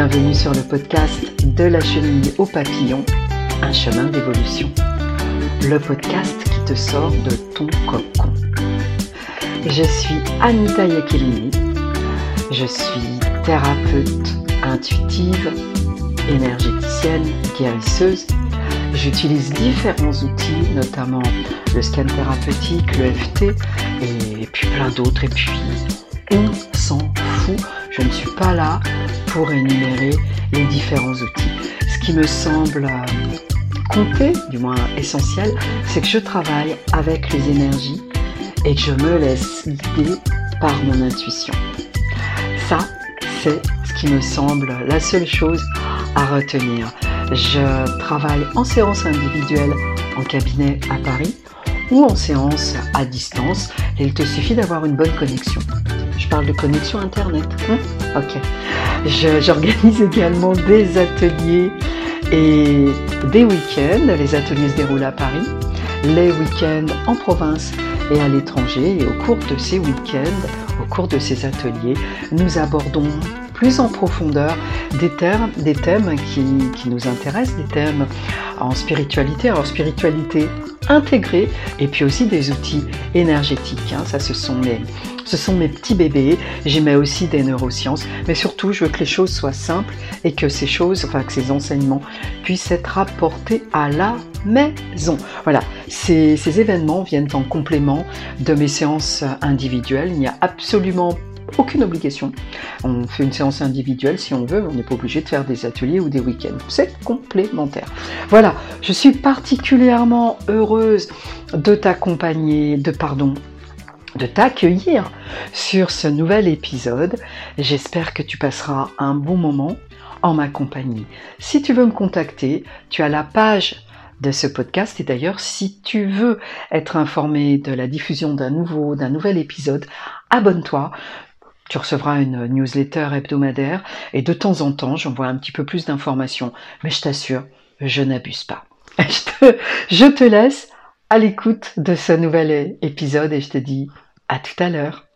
Bienvenue sur le podcast De la chenille au papillon, un chemin d'évolution. Le podcast qui te sort de ton cocon. Je suis Anita Yakilini. Je suis thérapeute intuitive, énergéticienne, guérisseuse. J'utilise différents outils, notamment le scan thérapeutique, le FT et puis plein d'autres. Et puis, on s'en fout. Je ne suis pas là pour énumérer les différents outils. Ce qui me semble euh, compter, du moins essentiel, c'est que je travaille avec les énergies et que je me laisse guider par mon intuition. Ça, c'est ce qui me semble la seule chose à retenir. Je travaille en séance individuelle en cabinet à Paris ou en séance à distance et il te suffit d'avoir une bonne connexion. Je parle de connexion Internet. Hein? Ok. J'organise également des ateliers et des week-ends. Les ateliers se déroulent à Paris, les week-ends en province et à l'étranger. Et au cours de ces week-ends, au cours de ces ateliers, nous abordons plus en profondeur des, termes, des thèmes qui, qui, nous intéressent, des thèmes en spiritualité. Alors spiritualité intégrée et puis aussi des outils énergétiques. Hein. Ça, ce sont les, ce sont mes petits bébés. J'y mets aussi des neurosciences. Mais surtout, je veux que les choses soient simples et que ces choses, enfin que ces enseignements puissent être apportés à la maison. Voilà, ces, ces événements viennent en complément de mes séances individuelles. Il n'y a absolument aucune obligation. On fait une séance individuelle si on veut, on n'est pas obligé de faire des ateliers ou des week-ends. C'est complémentaire. Voilà, je suis particulièrement heureuse de t'accompagner, de pardon, de t'accueillir sur ce nouvel épisode. J'espère que tu passeras un bon moment en ma compagnie. Si tu veux me contacter, tu as la page de ce podcast et d'ailleurs si tu veux être informé de la diffusion d'un nouveau d'un nouvel épisode, abonne-toi. Tu recevras une newsletter hebdomadaire et de temps en temps j'envoie un petit peu plus d'informations, mais je t'assure, je n'abuse pas. Je te, laisse à l'écoute de ce nouvel épisode et je te dis à tout à l'heure.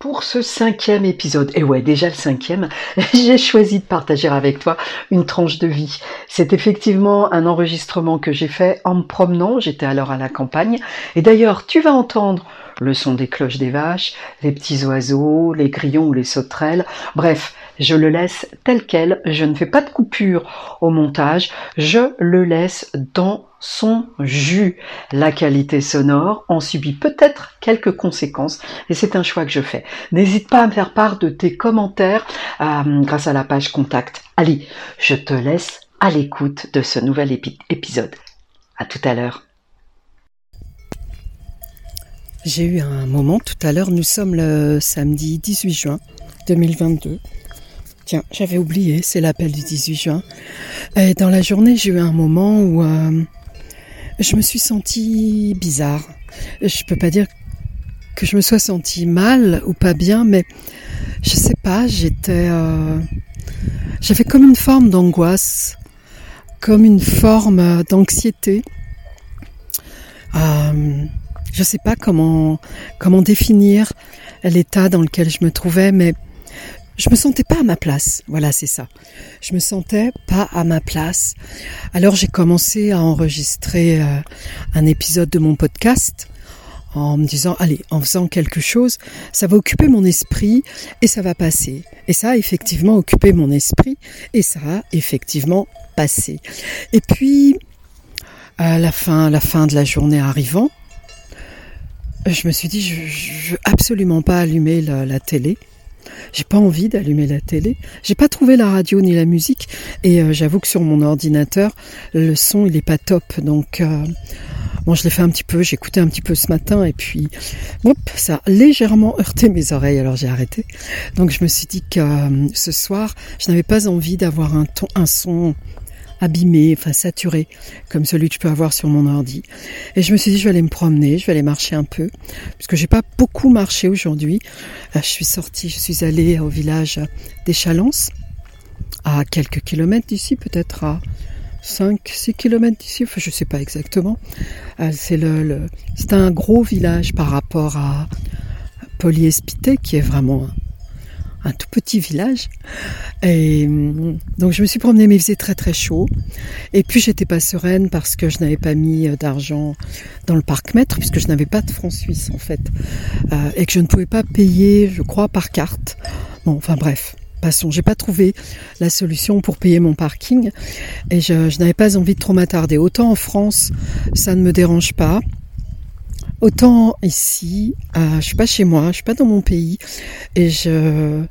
Pour ce cinquième épisode, et ouais déjà le cinquième, j'ai choisi de partager avec toi une tranche de vie. C'est effectivement un enregistrement que j'ai fait en me promenant, j'étais alors à la campagne, et d'ailleurs tu vas entendre le son des cloches des vaches, les petits oiseaux, les grillons ou les sauterelles. Bref, je le laisse tel quel, je ne fais pas de coupure au montage, je le laisse dans son jus. La qualité sonore en subit peut-être quelques conséquences et c'est un choix que je fais. N'hésite pas à me faire part de tes commentaires euh, grâce à la page contact. Allez, je te laisse à l'écoute de ce nouvel épisode. À tout à l'heure. J'ai eu un moment tout à l'heure, nous sommes le samedi 18 juin 2022. Tiens, j'avais oublié, c'est l'appel du 18 juin. Et dans la journée, j'ai eu un moment où euh, je me suis sentie bizarre. Je peux pas dire que je me sois sentie mal ou pas bien, mais je sais pas, j'étais, euh, j'avais comme une forme d'angoisse, comme une forme d'anxiété. Euh, je sais pas comment, comment définir l'état dans lequel je me trouvais, mais je me sentais pas à ma place. Voilà, c'est ça. Je me sentais pas à ma place. Alors j'ai commencé à enregistrer euh, un épisode de mon podcast en me disant, allez, en faisant quelque chose, ça va occuper mon esprit et ça va passer. Et ça a effectivement occupé mon esprit et ça a effectivement passé. Et puis, à la fin, la fin de la journée arrivant, je me suis dit, je, veux absolument pas allumer la, la télé. J'ai pas envie d'allumer la télé. J'ai pas trouvé la radio ni la musique et euh, j'avoue que sur mon ordinateur, le son il est pas top. Donc euh, bon, je l'ai fait un petit peu, j'ai écouté un petit peu ce matin et puis ça a légèrement heurté mes oreilles. Alors j'ai arrêté. Donc je me suis dit que euh, ce soir, je n'avais pas envie d'avoir un ton, un son abîmé, enfin saturé, comme celui que je peux avoir sur mon ordi. Et je me suis dit, je vais aller me promener, je vais aller marcher un peu, puisque j'ai pas beaucoup marché aujourd'hui. Je suis sortie, je suis allée au village des Chalances, à quelques kilomètres d'ici, peut-être à 5, 6 kilomètres d'ici, enfin je sais pas exactement. Euh, c'est le, un gros village par rapport à Polyespité, qui est vraiment un tout petit village. Et donc je me suis promenée, mais il faisait très très chaud. Et puis j'étais pas sereine parce que je n'avais pas mis euh, d'argent dans le parc mètre, puisque je n'avais pas de francs suisses en fait, euh, et que je ne pouvais pas payer, je crois, par carte. Bon, enfin bref. Passons, j'ai pas trouvé la solution pour payer mon parking et je n'avais pas envie de trop m'attarder. Autant en France, ça ne me dérange pas. Autant ici, euh, je suis pas chez moi, je suis pas dans mon pays et je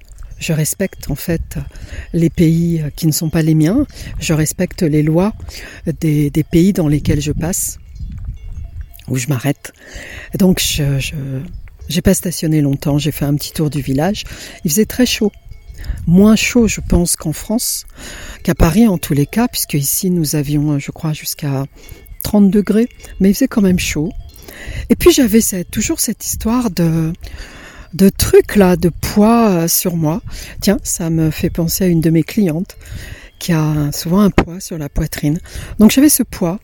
respecte en fait les pays qui ne sont pas les miens. Je respecte les lois des, pays dans lesquels je passe, où je m'arrête. Donc je, j'ai pas stationné longtemps. J'ai fait un petit tour du village. Il faisait très chaud. Moins chaud, je pense, qu'en France, qu'à Paris en tous les cas, puisque ici nous avions, je crois, jusqu'à 30 degrés, mais il faisait quand même chaud. Et puis j'avais toujours cette histoire de de trucs là, de poids euh, sur moi. Tiens, ça me fait penser à une de mes clientes qui a souvent un poids sur la poitrine. Donc j'avais ce poids.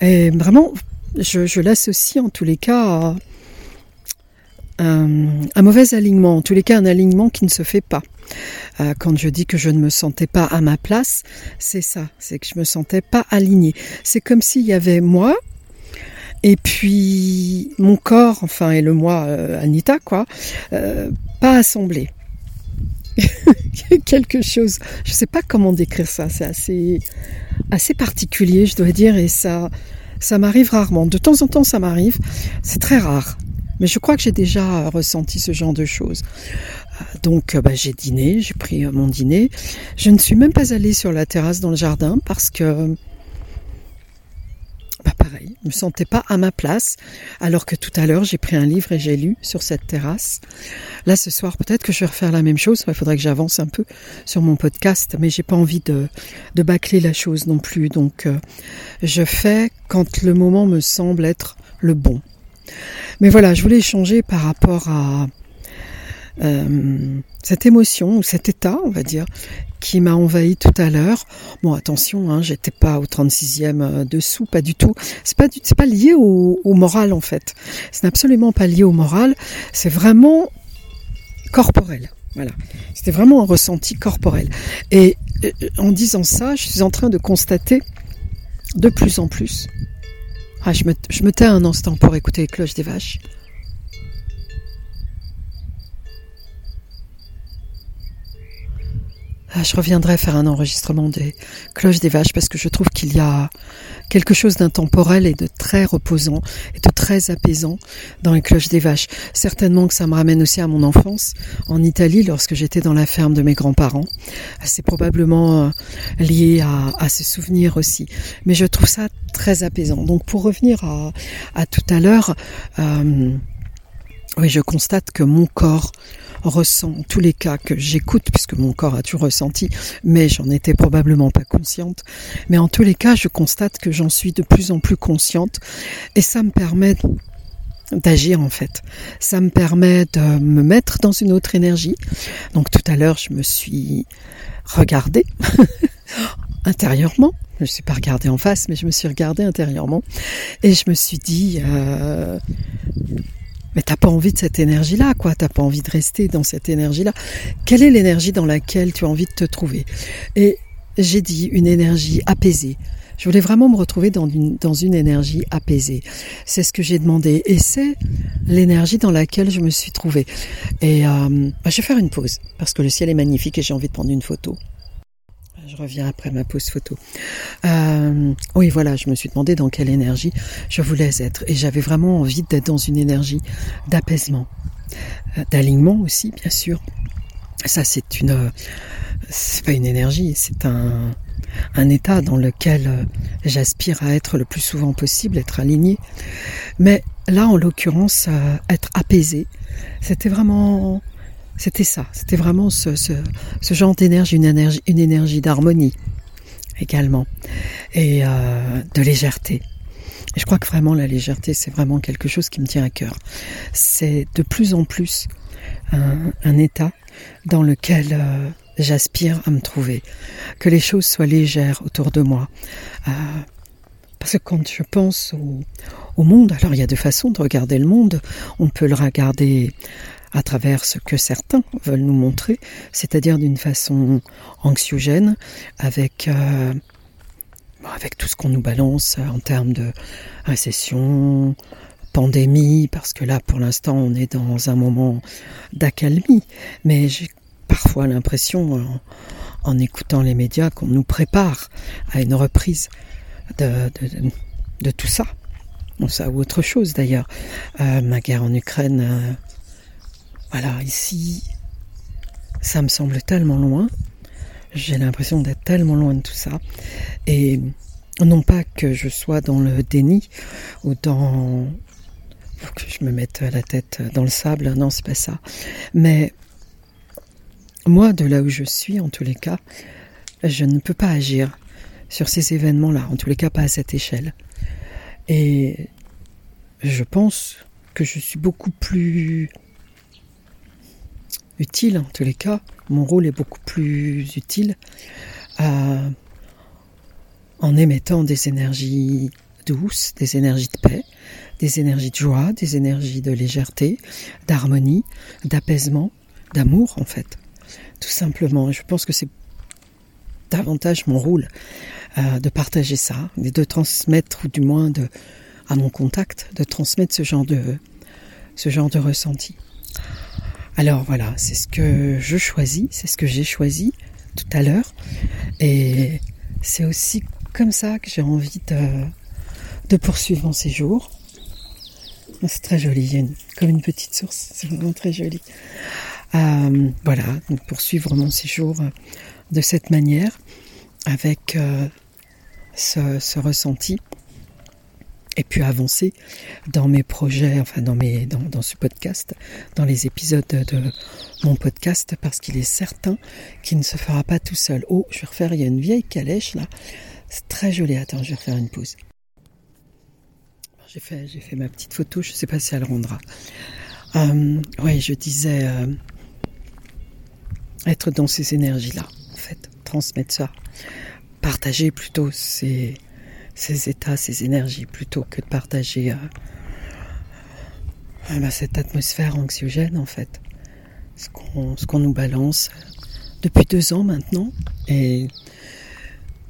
Et vraiment, je, l'associe en tous les cas à un, mauvais alignement, en tous les cas un alignement qui ne se fait pas. Euh, quand je dis que je ne me sentais pas à ma place, c'est ça, c'est que je me sentais pas alignée. C'est comme s'il y avait moi et puis mon corps, enfin et le moi, euh, Anita, quoi, euh, pas assemblé. Quelque chose, je sais pas comment décrire ça, c'est assez, particulier, je dois dire, et ça, ça m'arrive rarement. De temps en temps, ça m'arrive, c'est très rare. Mais je crois que j'ai déjà ressenti ce genre de choses. Euh, donc bah, j'ai dîné, j'ai pris mon dîner. Je ne suis même pas allée sur la terrasse dans le jardin parce que pareil, je me sentais pas à ma place, alors que tout à l'heure j'ai pris un livre et j'ai lu sur cette terrasse. Là ce soir peut-être que je vais refaire la même chose, il faudrait que j'avance un peu sur mon podcast, mais j'ai pas envie de, de bâcler la chose non plus, donc euh, je fais quand le moment me semble être le bon. Mais voilà, je voulais échanger par rapport à euh, cette émotion ou cet état, on va dire, qui m'a envahi tout à l'heure. Bon, attention, hein, j'étais pas au 36e euh, dessous, pas du tout. C'est pas c'est pas lié au, moral en fait. C'est absolument pas lié au moral. C'est vraiment corporel. Voilà. C'était vraiment un ressenti corporel. Et euh, en disant ça, je suis en train de constater de plus en plus. Ah, je me, je me tais un instant pour écouter les cloches des vaches. Je reviendrai faire un enregistrement des cloches des vaches parce que je trouve qu'il y a quelque chose d'intemporel et de très reposant et de très apaisant dans les cloches des vaches. Certainement que ça me ramène aussi à mon enfance en Italie lorsque j'étais dans la ferme de mes grands-parents. C'est probablement euh, lié à, ce souvenir aussi. Mais je trouve ça très apaisant. Donc pour revenir à, tout à l'heure, euh, je constate que mon corps ressent, en tous les cas que j'écoute, puisque mon corps a tout ressenti, mais j'en étais probablement pas consciente. Mais en tous les cas, je constate que j'en suis de plus en plus consciente et ça me permet d'agir en fait. Ça me permet de me mettre dans une autre énergie. Donc tout à l'heure, je me suis regardée intérieurement. Je ne suis pas regardée en face, mais je me suis regardée intérieurement et je me suis dit, euh, mais t'as pas envie de cette énergie-là, quoi. T'as pas envie de rester dans cette énergie-là. Quelle est l'énergie dans laquelle tu as envie de te trouver? Et j'ai dit une énergie apaisée. Je voulais vraiment me retrouver dans une, dans énergie apaisée. C'est ce que j'ai demandé. Et c'est l'énergie dans laquelle je me suis trouvée. Et euh, bah, je vais faire une pause parce que le ciel est magnifique et j'ai envie de prendre une photo. Je reviens après ma pause photo. Euh, oui, voilà, je me suis demandé dans quelle énergie je voulais être. Et j'avais vraiment envie d'être dans une énergie d'apaisement, euh, d'alignement aussi, bien sûr. Ça, c'est une, c'est pas une énergie, c'est un, un état dans lequel euh, j'aspire à être le plus souvent possible, être aligné. Mais là, en l'occurrence, être apaisé, c'était vraiment c'était ça, c'était vraiment ce, genre d'énergie, une énergie, d'harmonie également, et euh, de légèreté. Et je crois que vraiment la légèreté, c'est vraiment quelque chose qui me tient à cœur. C'est de plus en plus un, état dans lequel euh, j'aspire à me trouver, que les choses soient légères autour de moi. Euh, parce que quand je pense au, monde, alors il y a deux façons de regarder le monde. On peut le regarder à travers ce que certains veulent nous montrer, c'est-à-dire d'une façon anxiogène, avec euh, avec tout ce qu'on nous balance en termes de récession, pandémie, parce que là, pour l'instant, on est dans un moment d'accalmie. Mais j'ai parfois l'impression, en, écoutant les médias, qu'on nous prépare à une reprise de, de, tout ça. Ou autre chose d'ailleurs. Euh, ma guerre en Ukraine, euh, voilà, ici, ça me semble tellement loin. J'ai l'impression d'être tellement loin de tout ça. Et non pas que je sois dans le déni ou dans que je me mette la tête dans le sable, non, c'est pas ça. Mais moi, de là où je suis, en tous les cas, je ne peux pas agir sur ces événements-là, en tous les cas pas à cette échelle. Et je pense que je suis beaucoup plus utile, en tous les cas, mon rôle est beaucoup plus utile en émettant des énergies douces, des énergies de paix, des énergies de joie, des énergies de légèreté, d'harmonie, d'apaisement, d'amour en fait. Tout simplement. Je pense que c'est davantage mon rôle euh, de partager ça, de transmettre, ou du moins de, à mon contact, de transmettre ce genre de, ce genre de ressenti. Alors voilà, c'est ce que je choisis, c'est ce que j'ai choisi tout à l'heure. Et c'est aussi comme ça que j'ai envie de, poursuivre mon séjour. C'est très joli, comme une petite source, c'est vraiment très joli. Euh, voilà, donc poursuivre mon séjour de cette manière, avec euh, ce, ressenti et puis avancer dans mes projets, enfin dans, mes, dans, dans ce podcast, dans les épisodes de mon podcast, parce qu'il est certain qu'il ne se fera pas tout seul. Oh, je vais refaire, il y a une vieille calèche là, c'est très joli, attends, je vais refaire une pause. J'ai fait, j'ai fait ma petite photo, je ne sais pas si elle rendra. Euh, oui, je disais euh, être dans ces énergies-là, en fait, transmettre ça, partager plutôt ces ces états, ces énergies, plutôt que de partager euh, bah, cette atmosphère anxiogène en fait. Ce qu'on nous balance depuis deux ans maintenant. Et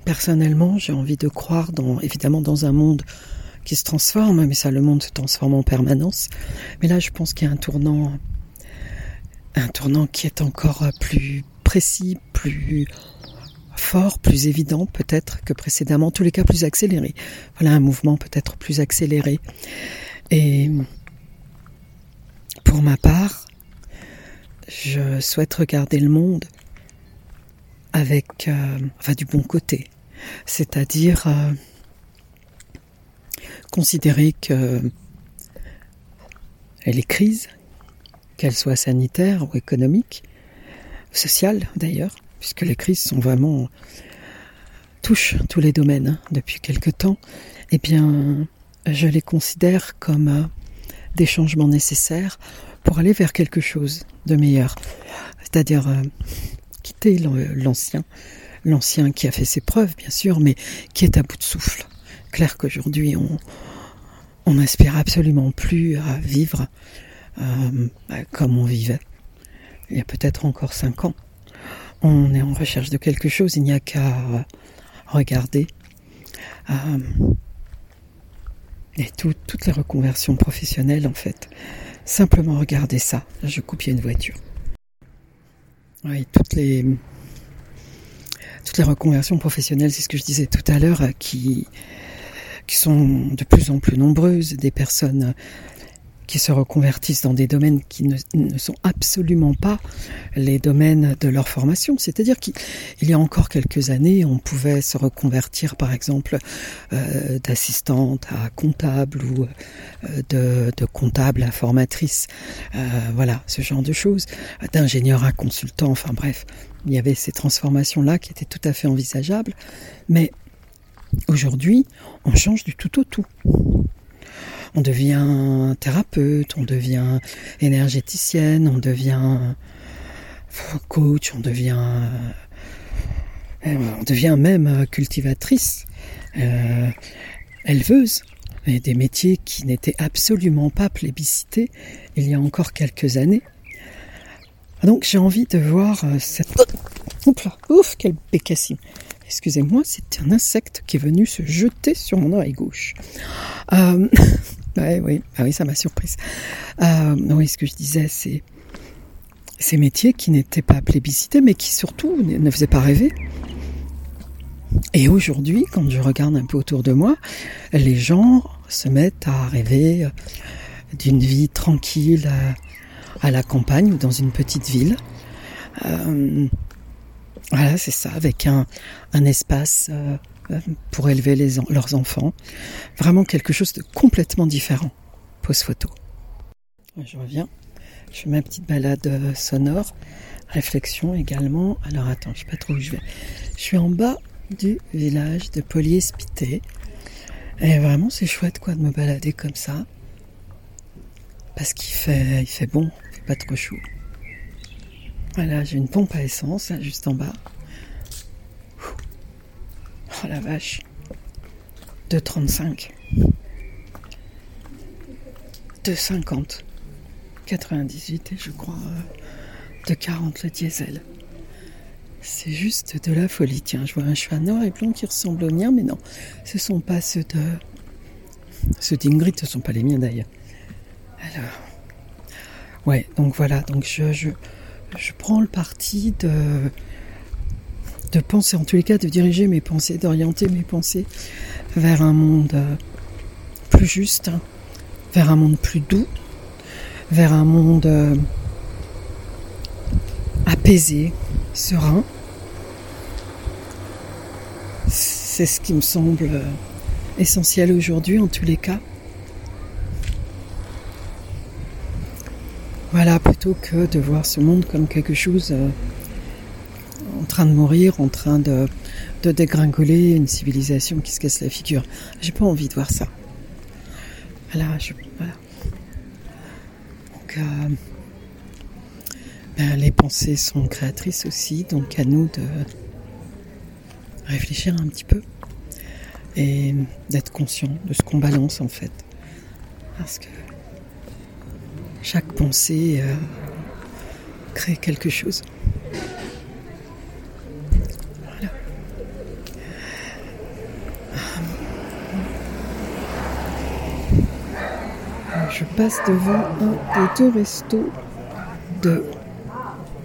personnellement, j'ai envie de croire dans, évidemment dans un monde qui se transforme, mais ça, le monde se transforme en permanence. Mais là, je pense qu'il y a un tournant, un tournant qui est encore plus précis, plus fort, plus évident peut-être que précédemment, en tous les cas plus accéléré. Voilà un mouvement peut-être plus accéléré. Et pour ma part, je souhaite regarder le monde avec euh, enfin, du bon côté, c'est-à-dire euh, considérer que les crises, qu'elles soient sanitaires ou économiques, sociales d'ailleurs, puisque les crises sont vraiment touchent tous les domaines hein, depuis quelque temps, eh bien, je les considère comme euh, des changements nécessaires pour aller vers quelque chose de meilleur. C'est-à-dire euh, quitter l'ancien, l'ancien qui a fait ses preuves, bien sûr, mais qui est à bout de souffle. Clair qu'aujourd'hui, on, n'aspire absolument plus à vivre euh, comme on vivait il y a peut-être encore cinq ans on est en recherche de quelque chose, il n'y a qu'à regarder. Euh, et toutes les reconversions professionnelles, en fait. Simplement regarder ça. Là, je coupe, une voiture. Oui, toutes les, toutes les reconversions professionnelles, c'est ce que je disais tout à l'heure, qui sont de plus en plus nombreuses. Des personnes qui se reconvertissent dans des domaines qui ne, sont absolument pas les domaines de leur formation. C'est-à-dire qu'il y a encore quelques années, on pouvait se reconvertir, par exemple, euh, d'assistante à comptable ou euh, de, comptable à formatrice. Euh, voilà, ce genre de choses. D'ingénieur à consultant, enfin bref, il y avait ces transformations-là qui étaient tout à fait envisageables. Mais aujourd'hui, on change du tout au tout on devient thérapeute, on devient énergéticienne, on devient coach, on devient, euh, on devient même cultivatrice, euh, éleveuse. Et des métiers qui n'étaient absolument pas plébiscités il y a encore quelques années. Donc j'ai envie de voir euh, cette... Oups là, ouf, quel bécassime. Excusez-moi, c'est un insecte qui est venu se jeter sur mon oreille gauche. Euh... oui, ah ça m'a surprise. Euh, oui, ce que je disais, c'est ces métiers qui n'étaient pas plébiscités, mais qui surtout ne faisaient pas rêver. Et aujourd'hui, quand je regarde un peu autour de moi, les gens se mettent à rêver d'une vie tranquille à la campagne ou dans une petite ville. Euh, voilà, c'est ça, avec un, espace euh, pour élever leurs enfants. Vraiment quelque chose de complètement différent. Pose photo. Je reviens. Je fais ma petite balade euh, sonore. Réflexion également. Alors attends, je sais pas trop où je vais. Je suis en bas du village de Polyespité. Et vraiment, c'est chouette quoi de me balader comme ça. Parce qu'il fait, il fait bon, il fait pas trop chaud. Voilà, j'ai une pompe à essence juste en bas. Oh la vache. 2,35. 2,50. 98 et je crois euh, de 40 le diesel. C'est juste de la folie. Tiens, je vois un cheval noir et blanc qui ressemble au mien, mais non, ce sont pas ceux de. Ceux d'Ingrid, ce sont pas les miens d'ailleurs. Alors. Ouais, donc voilà, donc je, prends le parti de, de penser, en tous les cas, de diriger mes pensées, d'orienter mes pensées vers un monde euh, plus juste, vers un monde plus doux, vers un monde euh, apaisé, serein, c'est ce qui me semble euh, essentiel aujourd'hui en tous les cas. Voilà, plutôt que de voir ce monde comme quelque chose train de mourir, en train de, dégringoler, une civilisation qui se casse la figure. J'ai pas envie de voir ça. Voilà. Donc, euh, ben, les pensées sont créatrices aussi, donc à nous de réfléchir un petit peu et d'être conscient de ce qu'on balance en fait. Parce que chaque pensée euh, crée quelque chose. Je passe devant un des deux restos de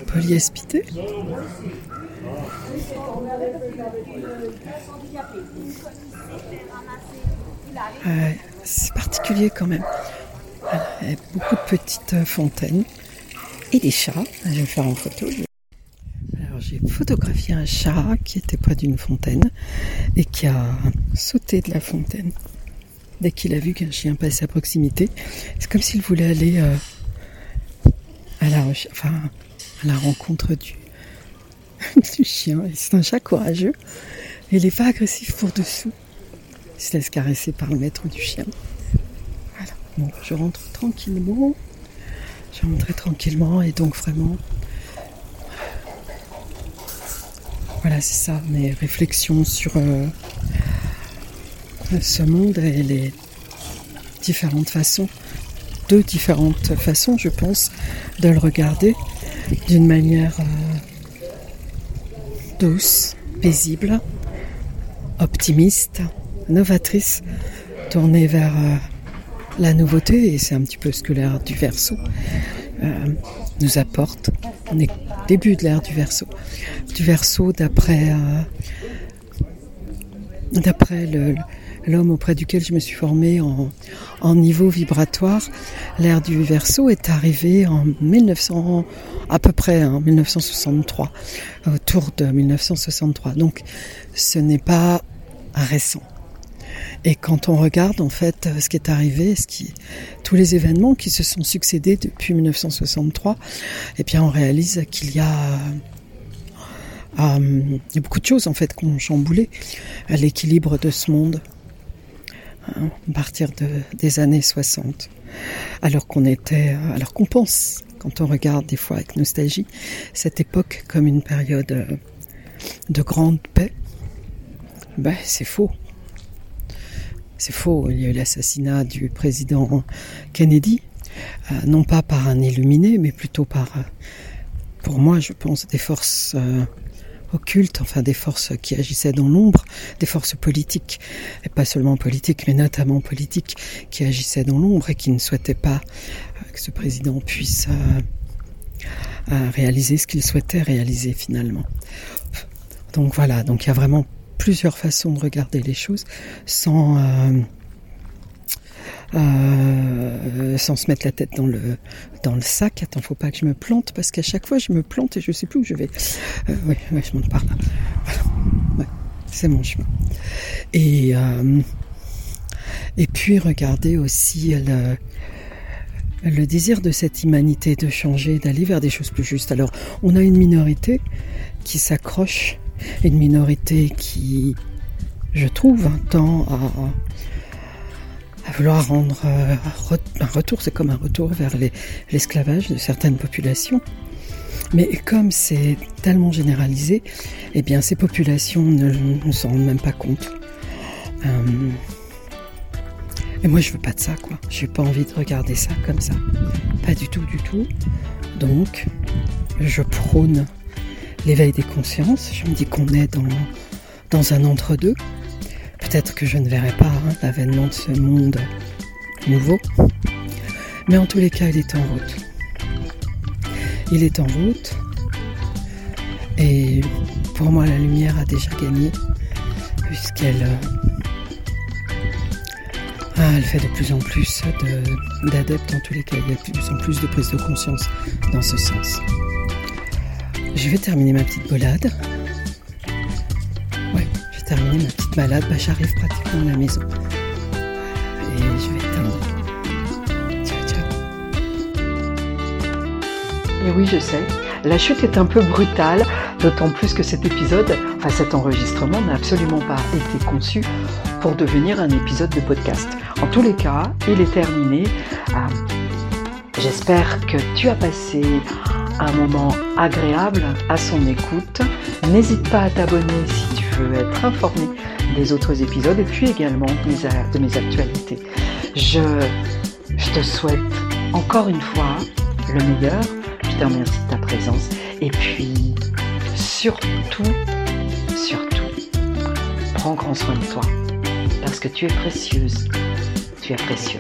Polyespité. c'est particulier quand même. Il beaucoup de petites fontaines et des chats. Je vais faire en photo. Alors j'ai photographié un chat qui était près d'une fontaine et qui a sauté de la fontaine dès qu'il a vu qu'un chien passait à proximité. C'est comme s'il voulait aller euh, à, la, rencontre du, chien. C'est un chat courageux. Il n'est pas agressif pour dessous. Il se laisse caresser par le maître du chien. Bon, je rentre tranquillement. Je rentrer tranquillement et donc vraiment. Voilà, c'est ça, mes réflexions sur euh, ce monde et les différentes façons, deux différentes façons, je pense, de le regarder d'une manière euh, douce, paisible, optimiste, novatrice, tournée vers euh, la nouveauté, et c'est un petit peu ce que l'ère du verso euh, nous apporte. On est début de l'ère du verso. Du verso d'après d'après l'homme auprès duquel je me suis formée en, niveau vibratoire, l'ère du verso est arrivée en 1900, à peu près en 1963, autour de 1963. Donc ce n'est pas récent. Et quand on regarde en fait ce qui est arrivé, tous les événements qui se sont succédés depuis 1963, eh bien on réalise qu'il y a euh, beaucoup de choses en fait qui ont chamboulé l'équilibre de ce monde à partir de, des années 60. Alors qu'on était, euh, alors qu'on pense, quand on regarde des fois avec nostalgie, cette époque comme une période euh, de grande paix, ben c'est faux. C'est faux. Il y a eu l'assassinat du président Kennedy, non pas par un illuminé, mais plutôt par pour moi, je pense, des forces euh, occultes, enfin des forces qui agissaient dans l'ombre, des forces politiques, et pas seulement politiques, mais notamment politiques, qui agissaient dans l'ombre et qui ne souhaitaient pas euh, que ce président puisse euh, réaliser ce qu'il souhaitait réaliser finalement. Donc voilà, donc il y a vraiment plusieurs façons de regarder les choses sans euh, sans se mettre la tête dans le dans le sac. Attends, faut pas que je me plante parce qu'à chaque fois je me plante et je sais plus où je vais. Euh, oui, je monte par là. C'est mon chemin. Et euh, et puis regarder aussi le le désir de cette humanité de changer, d'aller vers des choses plus justes. Alors, on a une minorité qui s'accroche, une minorité qui, je trouve, tend à, à vouloir rendre euh, un retour, c'est comme un retour vers l'esclavage de certaines populations. Mais comme c'est tellement généralisé, eh bien ces populations ne, s'en rendent même pas compte. Euh, et moi je veux pas de ça quoi. J'ai pas envie de regarder ça comme ça. Pas du tout, du tout. Donc je prône l'éveil des consciences. Je me dis qu'on est dans un entre-deux. Peut-être que je ne verrai pas hein, l'avènement de ce monde nouveau, mais en tous les cas, il est en route. Il est en route, et pour moi, la lumière a déjà gagné, puisqu'elle ah, elle fait de plus en plus d'adeptes, en tous les cas, il y a de plus en plus de prise de conscience dans ce sens. Je vais terminer ma petite bolade terminer ma petite bah, j'arrive pratiquement à la maison. Et je vais terminer. Ciao, ciao. Et oui, je sais, la chute est un peu brutale, d'autant plus que cet épisode, enfin cet enregistrement n'a absolument pas été conçu pour devenir un épisode de podcast. En tous les cas, il est terminé. Euh, j'espère que tu as passé un moment agréable à son écoute. N'hésite pas à t'abonner si tu être informé des autres épisodes et puis également de mes actualités. Je, je te souhaite encore une fois le meilleur. Je te remercie de ta présence. Et puis, surtout, surtout, prends grand soin de toi. Parce que tu es précieuse. Tu es précieux.